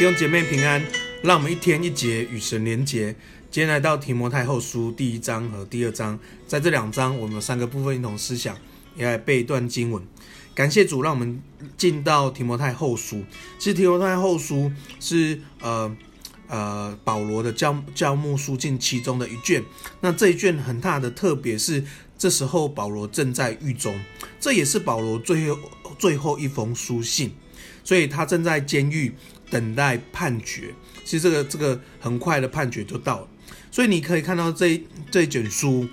弟兄姐妹平安，让我们一天一节与神连结。今天来到提摩太后书第一章和第二章，在这两章我们三个部分一同思想，也来背一段经文。感谢主，让我们进到提摩太后书。其实提摩太后书是呃呃保罗的教教牧书信其中的一卷。那这一卷很大的特别是，这时候保罗正在狱中，这也是保罗最后最后一封书信，所以他正在监狱。等待判决，其实这个这个很快的判决就到了，所以你可以看到这这一卷书，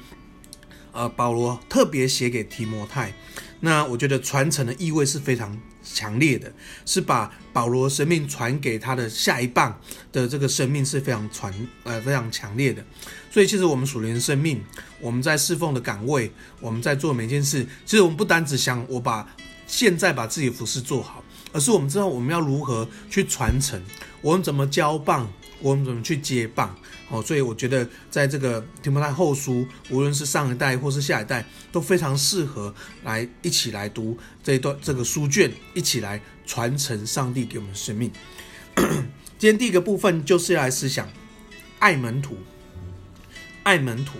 呃，保罗特别写给提摩太，那我觉得传承的意味是非常强烈的，是把保罗生命传给他的下一棒的这个生命是非常传呃非常强烈的，所以其实我们属灵生命，我们在侍奉的岗位，我们在做每件事，其实我们不单只想我把现在把自己的服事做好。而是我们知道我们要如何去传承，我们怎么交棒，我们怎么去接棒，哦，所以我觉得在这个提摩太后书，无论是上一代或是下一代，都非常适合来一起来读这一段这个书卷，一起来传承上帝给我们的生命。今天第一个部分就是要来思想爱门徒，爱门徒。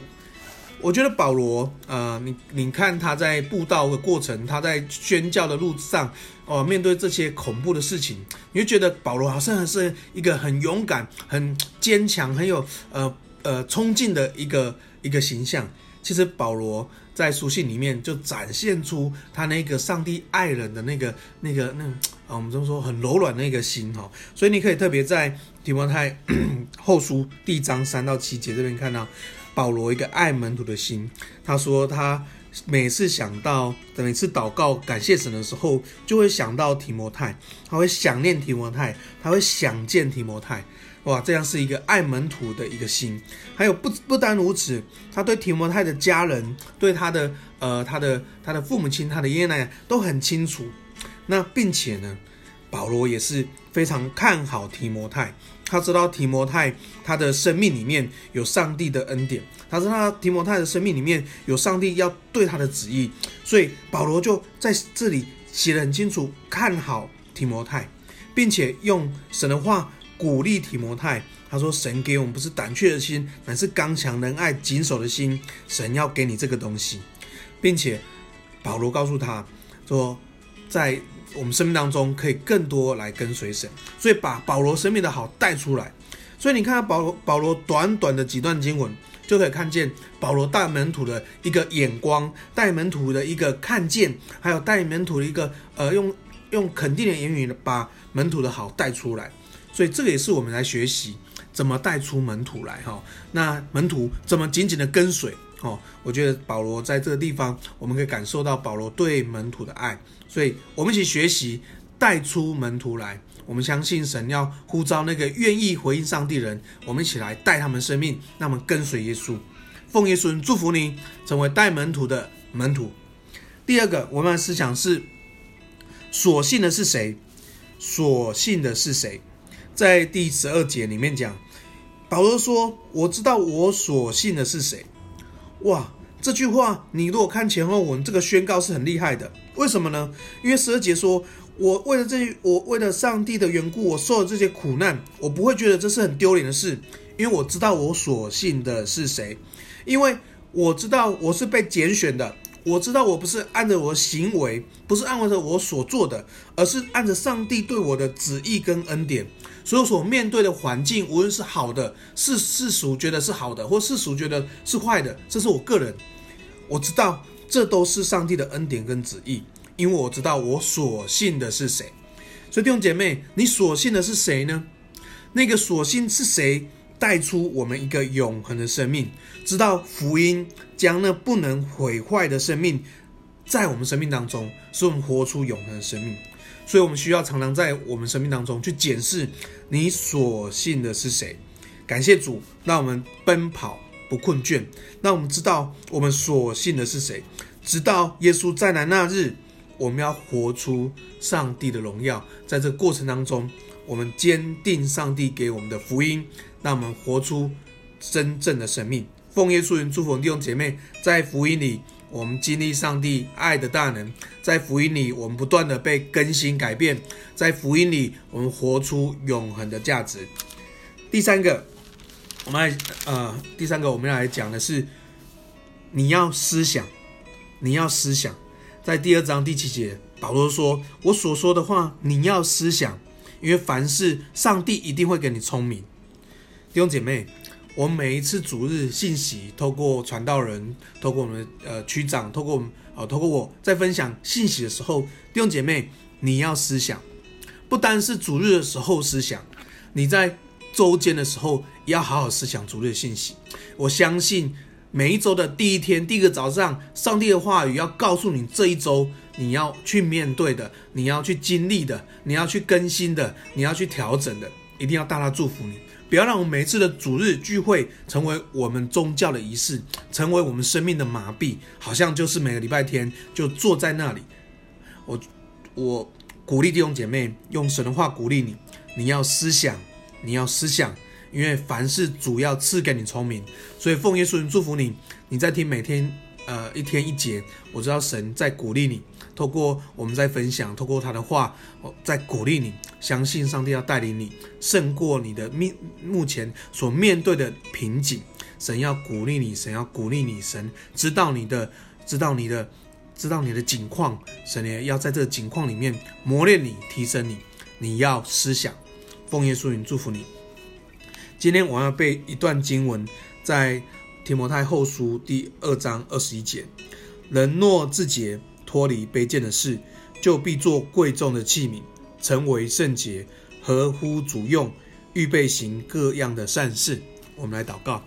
我觉得保罗，呃，你你看他在布道的过程，他在宣教的路上，哦、面对这些恐怖的事情，你会觉得保罗好像是一个很勇敢、很坚强、很有呃呃冲劲的一个一个形象。其实保罗在书信里面就展现出他那个上帝爱人的那个那个那啊，我们这么说很柔软的那个心哈。所以你可以特别在提摩太后书第章三到七节这边看到。保罗一个爱门徒的心，他说他每次想到，每次祷告感谢神的时候，就会想到提摩太，他会想念提摩太，他会想见提摩太，哇，这样是一个爱门徒的一个心。还有不不单如此，他对提摩太的家人，对他的呃他的他的父母亲，他的爷爷奶奶都很清楚。那并且呢，保罗也是非常看好提摩太。他知道提摩太他的生命里面有上帝的恩典，他知道提摩太的生命里面有上帝要对他的旨意，所以保罗就在这里写得很清楚，看好提摩太，并且用神的话鼓励提摩太。他说：“神给我们不是胆怯的心，乃是刚强仁爱谨守的心。神要给你这个东西，并且保罗告诉他说，在。”我们生命当中可以更多来跟随神，所以把保罗生命的好带出来。所以你看到保罗保罗短短的几段经文，就可以看见保罗带门徒的一个眼光，带门徒的一个看见，还有带门徒的一个呃用用肯定的言语把门徒的好带出来。所以这个也是我们来学习怎么带出门徒来哈。那门徒怎么紧紧的跟随？哦，我觉得保罗在这个地方，我们可以感受到保罗对门徒的爱，所以我们一起学习带出门徒来。我们相信神要呼召那个愿意回应上帝人，我们一起来带他们生命，那么跟随耶稣。奉耶稣祝福你，成为带门徒的门徒。第二个，我们的思想是所信的是谁？所信的是谁？在第十二节里面讲，保罗说：“我知道我所信的是谁。”哇，这句话你如果看前后文，这个宣告是很厉害的。为什么呢？因为十二节说：“我为了这，我为了上帝的缘故，我受了这些苦难，我不会觉得这是很丢脸的事，因为我知道我所信的是谁，因为我知道我是被拣选的，我知道我不是按着我的行为，不是按着我所做的，而是按着上帝对我的旨意跟恩典。”所有所面对的环境，无论是好的，是世俗觉得是好的，或世俗觉得是坏的，这是我个人，我知道这都是上帝的恩典跟旨意，因为我知道我所信的是谁。所以弟兄姐妹，你所信的是谁呢？那个所信是谁带出我们一个永恒的生命？知道福音将那不能毁坏的生命在我们生命当中，使我们活出永恒的生命。所以，我们需要常常在我们生命当中去检视你所信的是谁。感谢主，让我们奔跑不困倦，让我们知道我们所信的是谁。直到耶稣再来那日，我们要活出上帝的荣耀。在这过程当中，我们坚定上帝给我们的福音，让我们活出真正的生命。奉耶稣名祝福弟兄姐妹，在福音里我们经历上帝爱的大能，在福音里，我们不断的被更新改变，在福音里，我们活出永恒的价值。第三个，我们来呃，第三个我们要来讲的是，你要思想，你要思想，在第二章第七节，保罗说：“我所说的话，你要思想，因为凡事上帝一定会给你聪明。”弟兄姐妹。我们每一次主日信息，透过传道人，透过我们呃区长，透过我们呃透过我在分享信息的时候，弟兄姐妹，你要思想，不单是主日的时候思想，你在周间的时候也要好好思想主日的信息。我相信每一周的第一天，第一个早上，上帝的话语要告诉你这一周你要去面对的，你要去经历的，你要去更新的，你要去调整的，一定要大大祝福你。不要让我们每一次的主日聚会成为我们宗教的仪式，成为我们生命的麻痹，好像就是每个礼拜天就坐在那里。我我鼓励弟兄姐妹用神的话鼓励你，你要思想，你要思想，因为凡事主要赐给你聪明，所以奉耶稣名祝福你。你在听每天呃一天一节，我知道神在鼓励你。透过我们在分享，透过他的话，在鼓励你，相信上帝要带领你胜过你的面目前所面对的瓶颈。神要鼓励你，神要鼓励你，神知道你的，知道你的，知道你的境况，神也要在这个境况里面磨练你，提升你。你要思想，奉耶稣名祝福你。今天我要背一段经文，在提摩太后书第二章二十一节：人若自洁。脱离卑贱的事，就必做贵重的器皿，成为圣洁，合乎主用，预备行各样的善事。我们来祷告，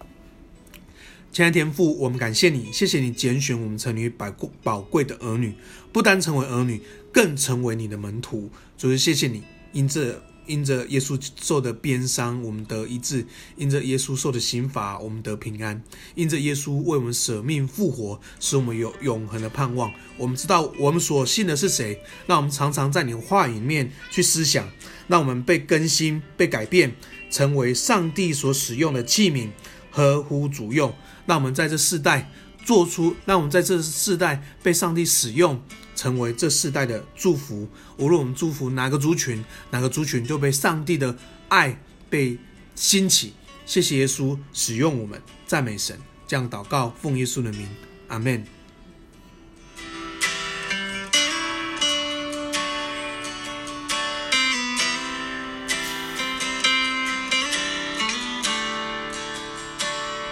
亲爱的天父，我们感谢你，谢谢你拣选我们成为宝贵宝贵的儿女，不单成为儿女，更成为你的门徒。主，谢谢你，因这。因着耶稣受的鞭伤，我们得医治；因着耶稣受的刑罚，我们得平安；因着耶稣为我们舍命复活，使我们有永恒的盼望。我们知道我们所信的是谁，让我们常常在你的话语里面去思想，让我们被更新、被改变，成为上帝所使用的器皿，合乎主用。让我们在这世代做出，让我们在这世代被上帝使用。成为这世代的祝福。无论我们祝福哪个族群，哪个族群就被上帝的爱被兴起。谢谢耶稣使用我们，赞美神。这样祷告，奉耶稣的名，阿门。